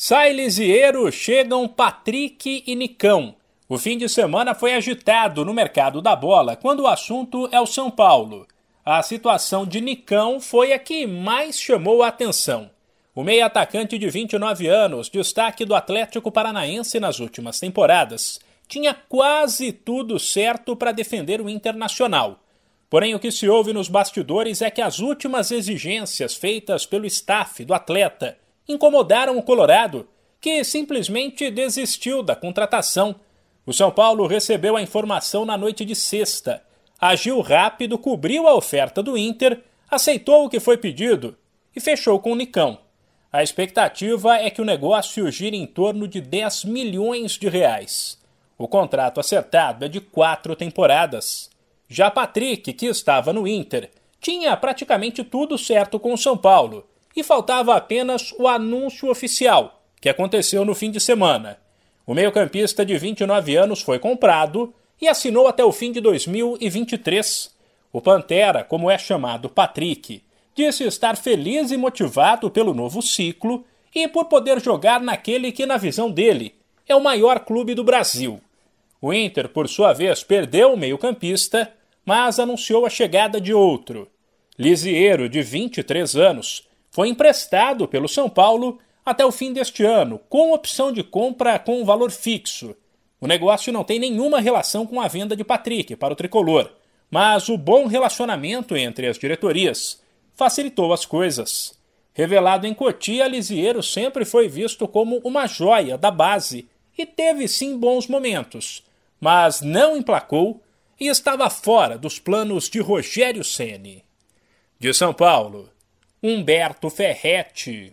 Sai Lisieiro, chegam Patrick e Nicão. O fim de semana foi agitado no mercado da bola quando o assunto é o São Paulo. A situação de Nicão foi a que mais chamou a atenção. O meio-atacante de 29 anos, destaque do Atlético Paranaense nas últimas temporadas, tinha quase tudo certo para defender o Internacional. Porém, o que se ouve nos bastidores é que as últimas exigências feitas pelo staff do atleta incomodaram o Colorado, que simplesmente desistiu da contratação. O São Paulo recebeu a informação na noite de sexta, agiu rápido, cobriu a oferta do Inter, aceitou o que foi pedido e fechou com o Nicão. A expectativa é que o negócio gire em torno de 10 milhões de reais. O contrato acertado é de quatro temporadas. Já Patrick, que estava no Inter, tinha praticamente tudo certo com o São Paulo e faltava apenas o anúncio oficial, que aconteceu no fim de semana. O meio-campista de 29 anos foi comprado e assinou até o fim de 2023. O Pantera, como é chamado Patrick, disse estar feliz e motivado pelo novo ciclo e por poder jogar naquele que, na visão dele, é o maior clube do Brasil. O Inter, por sua vez, perdeu o meio-campista, mas anunciou a chegada de outro. Lisieiro, de 23 anos, foi emprestado pelo São Paulo até o fim deste ano, com opção de compra com valor fixo. O negócio não tem nenhuma relação com a venda de Patrick para o tricolor, mas o bom relacionamento entre as diretorias facilitou as coisas. Revelado em Cotia, Lisieiro sempre foi visto como uma joia da base e teve sim bons momentos, mas não emplacou e estava fora dos planos de Rogério Ceni. De São Paulo, Humberto Ferretti.